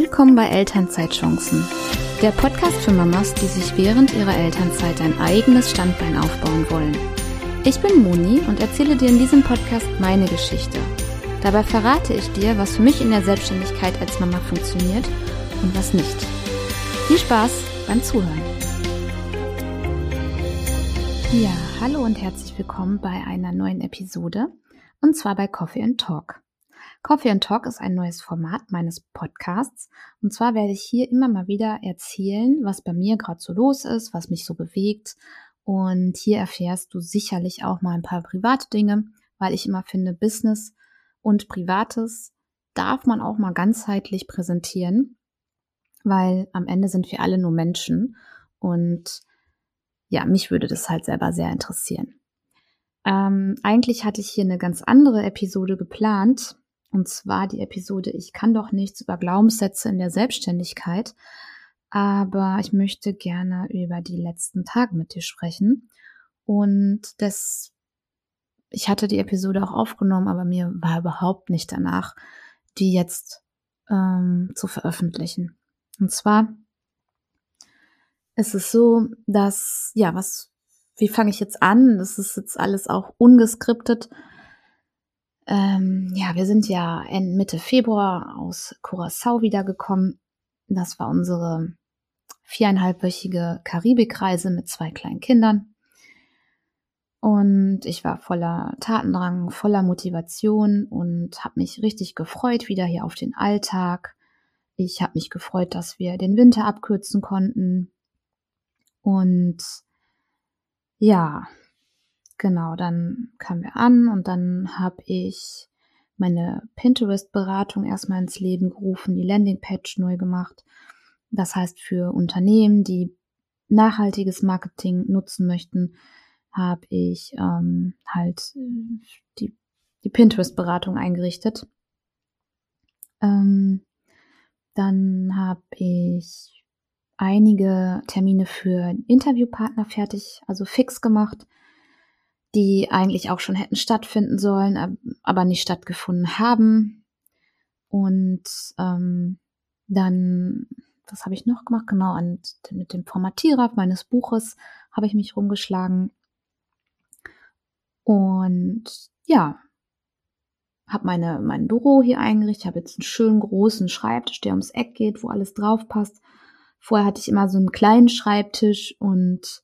Willkommen bei Elternzeitchancen, der Podcast für Mamas, die sich während ihrer Elternzeit ein eigenes Standbein aufbauen wollen. Ich bin Moni und erzähle dir in diesem Podcast meine Geschichte. Dabei verrate ich dir, was für mich in der Selbstständigkeit als Mama funktioniert und was nicht. Viel Spaß beim Zuhören. Ja, hallo und herzlich willkommen bei einer neuen Episode und zwar bei Coffee and Talk. Coffee and Talk ist ein neues Format meines Podcasts. Und zwar werde ich hier immer mal wieder erzählen, was bei mir gerade so los ist, was mich so bewegt. Und hier erfährst du sicherlich auch mal ein paar private Dinge, weil ich immer finde, Business und Privates darf man auch mal ganzheitlich präsentieren, weil am Ende sind wir alle nur Menschen. Und ja, mich würde das halt selber sehr interessieren. Ähm, eigentlich hatte ich hier eine ganz andere Episode geplant, und zwar die Episode Ich kann doch nichts über Glaubenssätze in der Selbstständigkeit. Aber ich möchte gerne über die letzten Tage mit dir sprechen. Und das, ich hatte die Episode auch aufgenommen, aber mir war überhaupt nicht danach, die jetzt ähm, zu veröffentlichen. Und zwar ist es so, dass, ja, was, wie fange ich jetzt an? Das ist jetzt alles auch ungeskriptet. Ähm, ja, wir sind ja Mitte Februar aus Curacao wiedergekommen. Das war unsere viereinhalbwöchige Karibikreise mit zwei kleinen Kindern. Und ich war voller Tatendrang, voller Motivation und habe mich richtig gefreut wieder hier auf den Alltag. Ich habe mich gefreut, dass wir den Winter abkürzen konnten. Und ja, Genau, dann kamen wir an und dann habe ich meine Pinterest-Beratung erstmal ins Leben gerufen, die Landingpage neu gemacht. Das heißt, für Unternehmen, die nachhaltiges Marketing nutzen möchten, habe ich ähm, halt äh, die, die Pinterest-Beratung eingerichtet. Ähm, dann habe ich einige Termine für Interviewpartner fertig, also fix gemacht die eigentlich auch schon hätten stattfinden sollen, aber nicht stattgefunden haben. Und ähm, dann, was habe ich noch gemacht? Genau, an, mit dem Formatierer meines Buches habe ich mich rumgeschlagen. Und ja, habe meine mein Büro hier eingerichtet, habe jetzt einen schönen großen Schreibtisch, der ums Eck geht, wo alles drauf passt. Vorher hatte ich immer so einen kleinen Schreibtisch und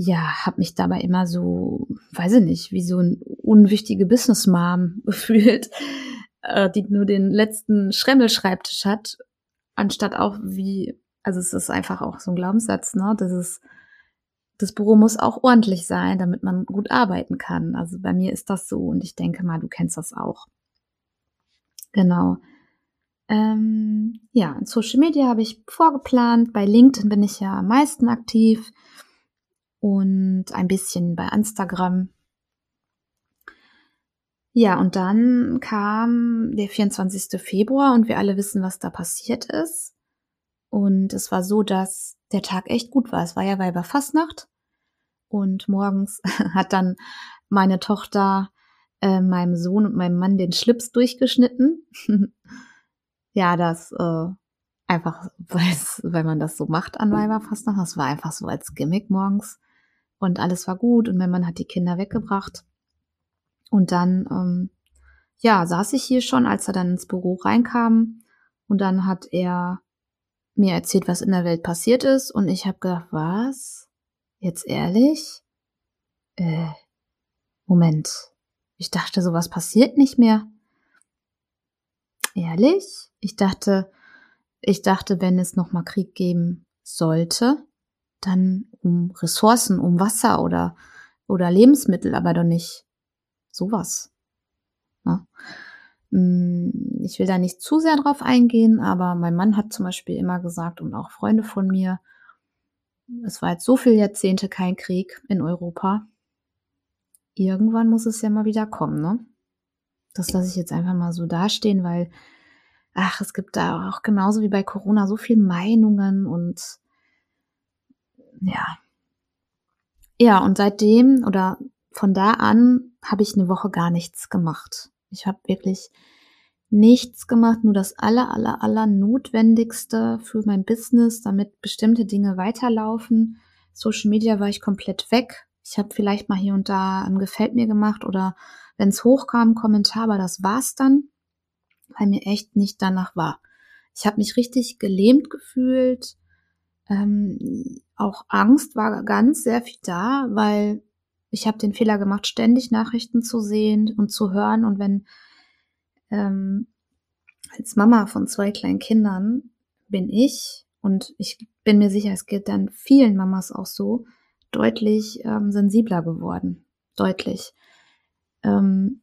ja, habe mich dabei immer so, weiß ich nicht, wie so ein unwichtige Business Mom gefühlt, äh, die nur den letzten Schremmelschreibtisch hat, anstatt auch wie, also es ist einfach auch so ein Glaubenssatz, ne, das ist, das Büro muss auch ordentlich sein, damit man gut arbeiten kann. Also bei mir ist das so und ich denke mal, du kennst das auch. Genau. Ähm, ja, in Social Media habe ich vorgeplant. Bei LinkedIn bin ich ja am meisten aktiv und ein bisschen bei Instagram. Ja, und dann kam der 24. Februar und wir alle wissen, was da passiert ist. Und es war so, dass der Tag echt gut war. Es war ja Weiberfastnacht. Und morgens hat dann meine Tochter äh, meinem Sohn und meinem Mann den Schlips durchgeschnitten. ja, das äh, einfach, weil man das so macht an Weiberfastnacht. Das war einfach so als Gimmick morgens und alles war gut und mein Mann hat die Kinder weggebracht. Und dann, ähm, ja, saß ich hier schon, als er dann ins Büro reinkam und dann hat er mir erzählt, was in der Welt passiert ist und ich habe gedacht, was? Jetzt ehrlich? Äh, Moment. Ich dachte, sowas passiert nicht mehr. Ehrlich? Ich dachte, ich dachte, wenn es nochmal Krieg geben sollte, dann um Ressourcen, um Wasser oder, oder Lebensmittel, aber doch nicht sowas. Ja. Ne? Mm, ich will da nicht zu sehr drauf eingehen, aber mein Mann hat zum Beispiel immer gesagt und auch Freunde von mir, es war jetzt so viele Jahrzehnte kein Krieg in Europa. Irgendwann muss es ja mal wieder kommen, ne? Das lasse ich jetzt einfach mal so dastehen, weil, ach, es gibt da auch genauso wie bei Corona so viele Meinungen und ja. Ja, und seitdem oder von da an habe ich eine Woche gar nichts gemacht. Ich habe wirklich nichts gemacht, nur das aller, aller, aller Notwendigste für mein Business, damit bestimmte Dinge weiterlaufen. Social Media war ich komplett weg. Ich habe vielleicht mal hier und da ein Gefällt mir gemacht oder wenn es hochkam, Kommentar, aber das war's dann, weil mir echt nicht danach war. Ich habe mich richtig gelähmt gefühlt. Ähm, auch Angst war ganz sehr viel da, weil ich habe den Fehler gemacht, ständig Nachrichten zu sehen und zu hören. Und wenn ähm, als Mama von zwei kleinen Kindern bin ich, und ich bin mir sicher, es geht dann vielen Mamas auch so, deutlich ähm, sensibler geworden. Deutlich. Ähm,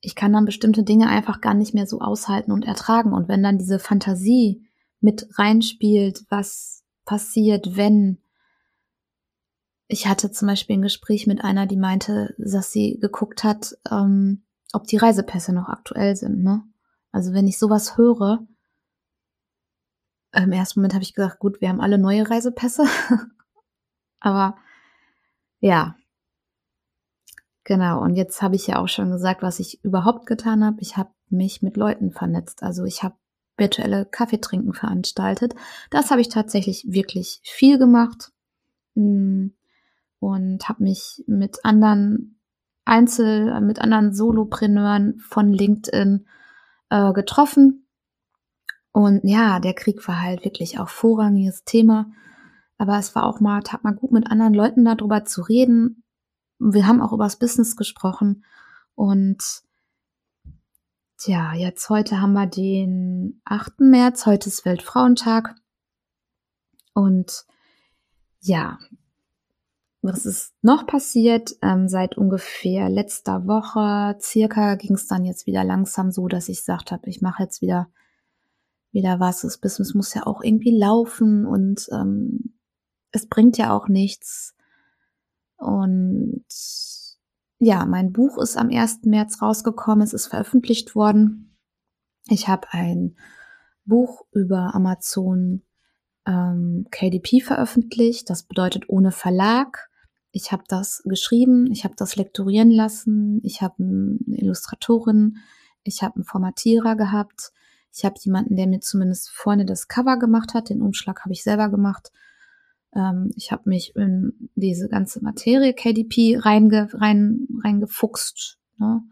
ich kann dann bestimmte Dinge einfach gar nicht mehr so aushalten und ertragen. Und wenn dann diese Fantasie mit reinspielt, was passiert, wenn. Ich hatte zum Beispiel ein Gespräch mit einer, die meinte, dass sie geguckt hat, ähm, ob die Reisepässe noch aktuell sind. Ne? Also wenn ich sowas höre, im ersten Moment habe ich gedacht, gut, wir haben alle neue Reisepässe. Aber ja, genau. Und jetzt habe ich ja auch schon gesagt, was ich überhaupt getan habe. Ich habe mich mit Leuten vernetzt. Also ich habe virtuelle Kaffeetrinken veranstaltet. Das habe ich tatsächlich wirklich viel gemacht hm, und habe mich mit anderen Einzel, mit anderen Solopreneuren von LinkedIn äh, getroffen. Und ja, der Krieg war halt wirklich auch vorrangiges Thema. Aber es war auch mal, tat mal gut mit anderen Leuten darüber zu reden. Wir haben auch über das Business gesprochen und Tja, jetzt heute haben wir den 8. März, heute ist Weltfrauentag. Und ja, was ist noch passiert? Ähm, seit ungefähr letzter Woche circa ging es dann jetzt wieder langsam so, dass ich gesagt habe, ich mache jetzt wieder wieder was. Das Business muss ja auch irgendwie laufen und ähm, es bringt ja auch nichts. Und ja, mein Buch ist am 1. März rausgekommen, es ist veröffentlicht worden. Ich habe ein Buch über Amazon ähm, KDP veröffentlicht, das bedeutet ohne Verlag. Ich habe das geschrieben, ich habe das lektorieren lassen, ich habe eine Illustratorin, ich habe einen Formatierer gehabt, ich habe jemanden, der mir zumindest vorne das Cover gemacht hat, den Umschlag habe ich selber gemacht ähm, ich habe mich in diese ganze Materie KDP reinge, rein, reingefuchst. Ne?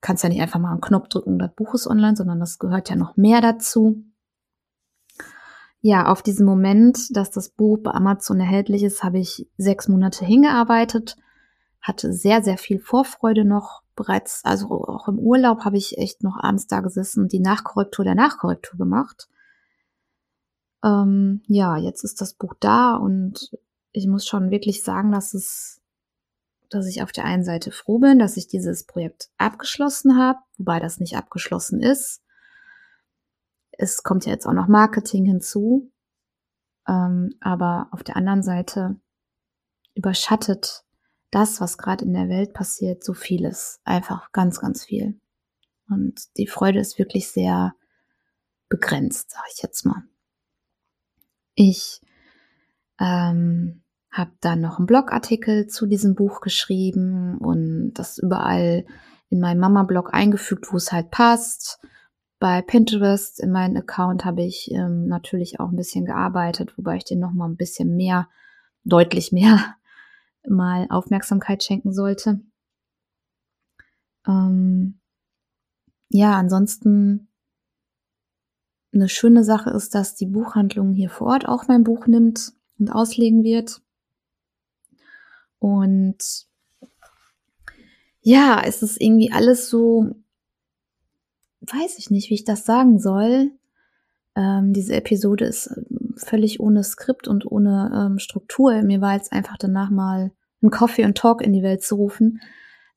Kannst ja nicht einfach mal einen Knopf drücken und das Buch ist online, sondern das gehört ja noch mehr dazu. Ja, auf diesen Moment, dass das Buch bei Amazon erhältlich ist, habe ich sechs Monate hingearbeitet, hatte sehr, sehr viel Vorfreude noch. Bereits, also auch im Urlaub habe ich echt noch abends da gesessen und die Nachkorrektur der Nachkorrektur gemacht. Ähm, ja, jetzt ist das Buch da und ich muss schon wirklich sagen, dass es, dass ich auf der einen Seite froh bin, dass ich dieses Projekt abgeschlossen habe, wobei das nicht abgeschlossen ist. Es kommt ja jetzt auch noch Marketing hinzu. Ähm, aber auf der anderen Seite überschattet das, was gerade in der Welt passiert, so vieles. Einfach ganz, ganz viel. Und die Freude ist wirklich sehr begrenzt, sag ich jetzt mal. Ich ähm, habe dann noch einen Blogartikel zu diesem Buch geschrieben und das überall in meinen Mama-Blog eingefügt, wo es halt passt. Bei Pinterest in meinem Account habe ich ähm, natürlich auch ein bisschen gearbeitet, wobei ich den noch mal ein bisschen mehr, deutlich mehr mal Aufmerksamkeit schenken sollte. Ähm, ja, ansonsten eine schöne Sache ist, dass die Buchhandlung hier vor Ort auch mein Buch nimmt und auslegen wird. Und ja, es ist irgendwie alles so, weiß ich nicht, wie ich das sagen soll. Ähm, diese Episode ist ähm, völlig ohne Skript und ohne ähm, Struktur. Mir war jetzt einfach danach mal ein Coffee und Talk in die Welt zu rufen.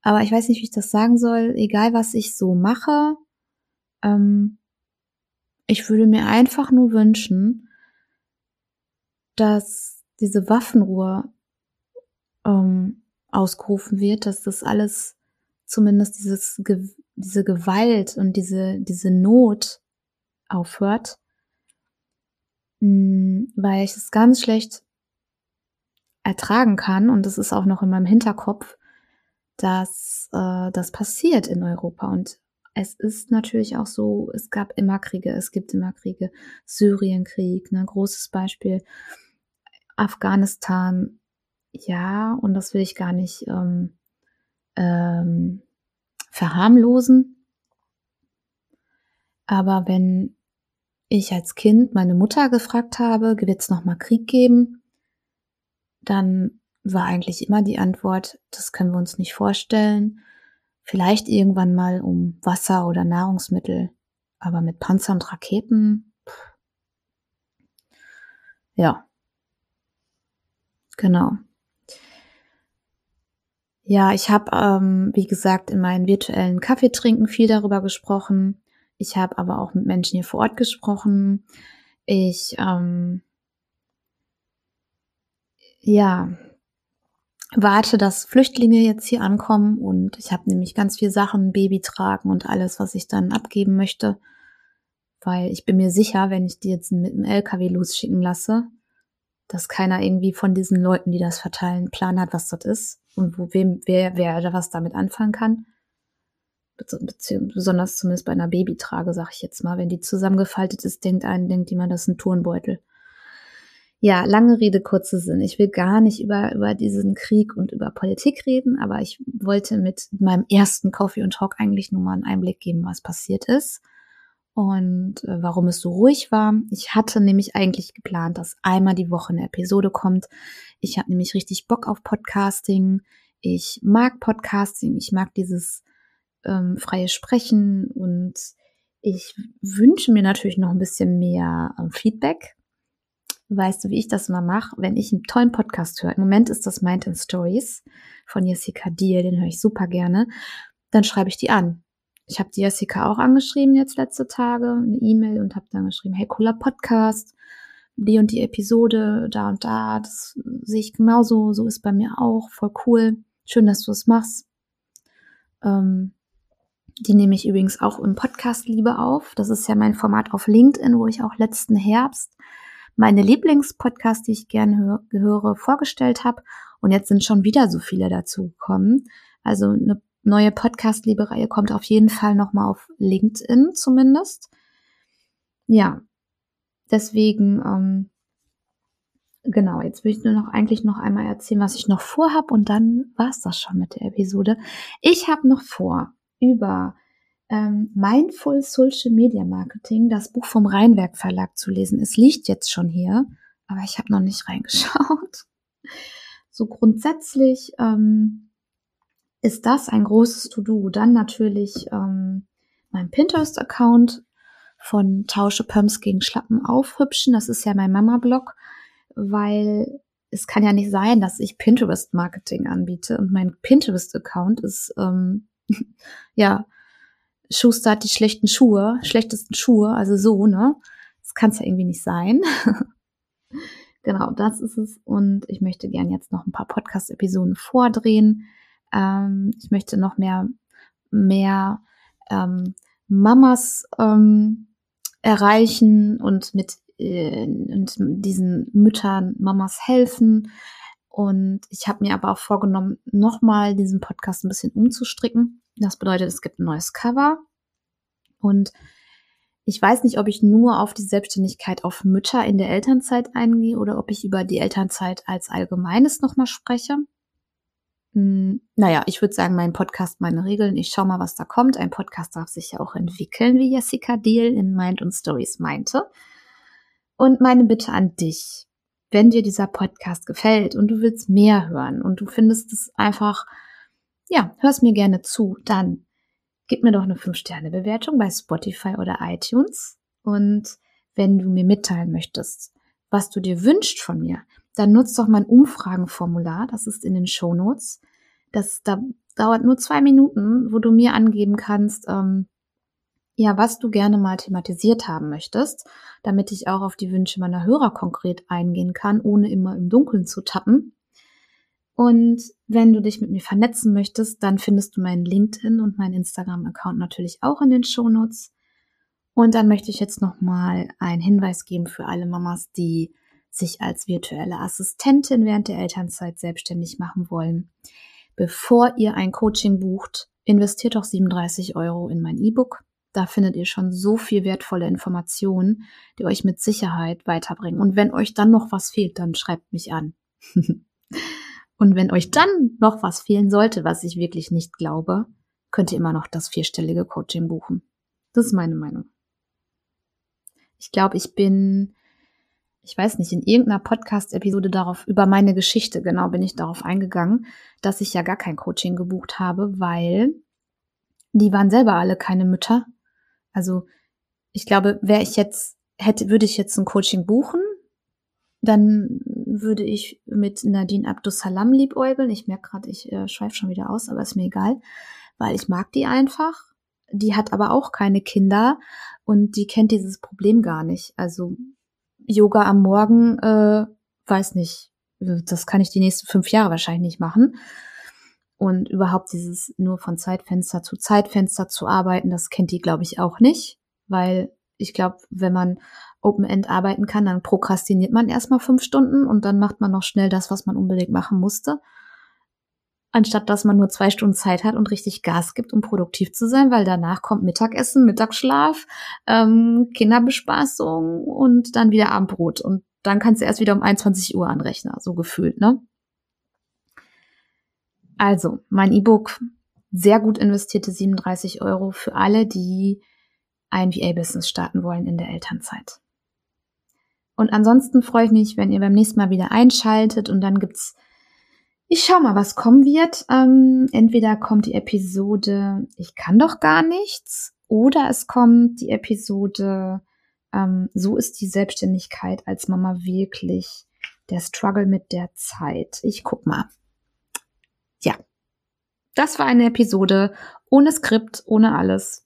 Aber ich weiß nicht, wie ich das sagen soll. Egal, was ich so mache, ähm, ich würde mir einfach nur wünschen, dass diese Waffenruhe ähm, ausgerufen wird, dass das alles zumindest dieses, diese Gewalt und diese, diese Not aufhört, hm, weil ich es ganz schlecht ertragen kann und das ist auch noch in meinem Hinterkopf, dass äh, das passiert in Europa. Und es ist natürlich auch so, es gab immer Kriege, es gibt immer Kriege. Syrienkrieg, ne, großes Beispiel. Afghanistan, ja, und das will ich gar nicht ähm, ähm, verharmlosen. Aber wenn ich als Kind meine Mutter gefragt habe, wird es nochmal Krieg geben, dann war eigentlich immer die Antwort, das können wir uns nicht vorstellen. Vielleicht irgendwann mal um Wasser oder Nahrungsmittel, aber mit Panzer und Raketen. Pff. Ja. Genau. Ja, ich habe, ähm, wie gesagt, in meinen virtuellen Kaffeetrinken viel darüber gesprochen. Ich habe aber auch mit Menschen hier vor Ort gesprochen. Ich, ähm, ja, warte, dass Flüchtlinge jetzt hier ankommen und ich habe nämlich ganz viel Sachen, Baby tragen und alles, was ich dann abgeben möchte, weil ich bin mir sicher, wenn ich die jetzt mit dem LKW losschicken lasse, dass keiner irgendwie von diesen Leuten, die das verteilen, Plan hat, was das ist und wo wem wer wer da was damit anfangen kann. besonders zumindest bei einer Babytrage, sag ich jetzt mal, wenn die zusammengefaltet ist, denkt einen, denkt jemand, das ist ein Turnbeutel. Ja, lange Rede, kurze Sinn. Ich will gar nicht über, über diesen Krieg und über Politik reden, aber ich wollte mit meinem ersten Coffee und Talk eigentlich nur mal einen Einblick geben, was passiert ist und äh, warum es so ruhig war. Ich hatte nämlich eigentlich geplant, dass einmal die Woche eine Episode kommt. Ich habe nämlich richtig Bock auf Podcasting. Ich mag Podcasting. Ich mag dieses ähm, freie Sprechen und ich wünsche mir natürlich noch ein bisschen mehr äh, Feedback weißt du, wie ich das immer mache, wenn ich einen tollen Podcast höre. Im Moment ist das Mind and Stories von Jessica Diel, den höre ich super gerne. Dann schreibe ich die an. Ich habe die Jessica auch angeschrieben jetzt letzte Tage, eine E-Mail und habe dann geschrieben, hey, cooler Podcast, die und die Episode, da und da, das sehe ich genauso, so ist bei mir auch, voll cool. Schön, dass du es machst. Ähm, die nehme ich übrigens auch im Podcast Liebe auf. Das ist ja mein Format auf LinkedIn, wo ich auch letzten Herbst meine Lieblingspodcasts, die ich gerne höre, vorgestellt habe. Und jetzt sind schon wieder so viele dazu gekommen. Also eine neue Podcast-Liebe-Reihe kommt auf jeden Fall nochmal auf LinkedIn zumindest. Ja, deswegen, ähm, genau, jetzt will ich nur noch eigentlich noch einmal erzählen, was ich noch vorhab und dann war's das schon mit der Episode. Ich habe noch vor, über ähm, Mindful Social Media Marketing, das Buch vom Rheinwerk Verlag zu lesen. Es liegt jetzt schon hier, aber ich habe noch nicht reingeschaut. So grundsätzlich ähm, ist das ein großes To-Do. Dann natürlich ähm, mein Pinterest-Account von Tausche Pumps gegen Schlappen aufhübschen. Das ist ja mein Mama-Blog, weil es kann ja nicht sein, dass ich Pinterest-Marketing anbiete und mein Pinterest-Account ist ähm, ja Schuster hat die schlechten Schuhe, schlechtesten Schuhe, also so, ne? Das kann es ja irgendwie nicht sein. genau, das ist es. Und ich möchte gern jetzt noch ein paar Podcast-Episoden vordrehen. Ähm, ich möchte noch mehr, mehr ähm, Mamas ähm, erreichen und mit äh, und diesen Müttern, Mamas helfen. Und ich habe mir aber auch vorgenommen, nochmal diesen Podcast ein bisschen umzustricken. Das bedeutet, es gibt ein neues Cover. Und ich weiß nicht, ob ich nur auf die Selbstständigkeit auf Mütter in der Elternzeit eingehe oder ob ich über die Elternzeit als Allgemeines nochmal spreche. Hm, naja, ich würde sagen, mein Podcast, meine Regeln. Ich schau mal, was da kommt. Ein Podcast darf sich ja auch entwickeln, wie Jessica Deal in Mind und Stories meinte. Und meine Bitte an dich, wenn dir dieser Podcast gefällt und du willst mehr hören und du findest es einfach ja, hörst mir gerne zu, dann gib mir doch eine 5-Sterne-Bewertung bei Spotify oder iTunes. Und wenn du mir mitteilen möchtest, was du dir wünschst von mir, dann nutzt doch mein Umfragenformular. Das ist in den Show Notes. Das da dauert nur zwei Minuten, wo du mir angeben kannst, ähm, ja, was du gerne mal thematisiert haben möchtest, damit ich auch auf die Wünsche meiner Hörer konkret eingehen kann, ohne immer im Dunkeln zu tappen. Und wenn du dich mit mir vernetzen möchtest, dann findest du meinen LinkedIn und meinen Instagram-Account natürlich auch in den Shownotes. Und dann möchte ich jetzt nochmal einen Hinweis geben für alle Mamas, die sich als virtuelle Assistentin während der Elternzeit selbstständig machen wollen. Bevor ihr ein Coaching bucht, investiert doch 37 Euro in mein E-Book. Da findet ihr schon so viel wertvolle Informationen, die euch mit Sicherheit weiterbringen. Und wenn euch dann noch was fehlt, dann schreibt mich an. Und wenn euch dann noch was fehlen sollte, was ich wirklich nicht glaube, könnt ihr immer noch das vierstellige Coaching buchen. Das ist meine Meinung. Ich glaube, ich bin, ich weiß nicht, in irgendeiner Podcast-Episode darauf, über meine Geschichte, genau, bin ich darauf eingegangen, dass ich ja gar kein Coaching gebucht habe, weil die waren selber alle keine Mütter. Also, ich glaube, wäre ich jetzt, hätte, würde ich jetzt ein Coaching buchen, dann würde ich mit Nadine Abdussalam liebäugeln. Ich merke gerade, ich äh, schweife schon wieder aus, aber ist mir egal, weil ich mag die einfach. Die hat aber auch keine Kinder und die kennt dieses Problem gar nicht. Also Yoga am Morgen, äh, weiß nicht, das kann ich die nächsten fünf Jahre wahrscheinlich nicht machen. Und überhaupt dieses nur von Zeitfenster zu Zeitfenster zu arbeiten, das kennt die, glaube ich, auch nicht, weil ich glaube, wenn man Open-End arbeiten kann, dann prokrastiniert man erstmal fünf Stunden und dann macht man noch schnell das, was man unbedingt machen musste. Anstatt dass man nur zwei Stunden Zeit hat und richtig Gas gibt, um produktiv zu sein, weil danach kommt Mittagessen, Mittagsschlaf, ähm, Kinderbespaßung und dann wieder Abendbrot. Und dann kannst du erst wieder um 21 Uhr anrechnen, so gefühlt, ne? Also, mein E-Book, sehr gut investierte 37 Euro für alle, die ein VA-Business starten wollen in der Elternzeit. Und ansonsten freue ich mich, wenn ihr beim nächsten Mal wieder einschaltet und dann gibt's, ich schau mal, was kommen wird. Ähm, entweder kommt die Episode Ich kann doch gar nichts oder es kommt die Episode ähm, So ist die Selbstständigkeit als Mama wirklich der Struggle mit der Zeit. Ich guck mal. Ja, das war eine Episode ohne Skript, ohne alles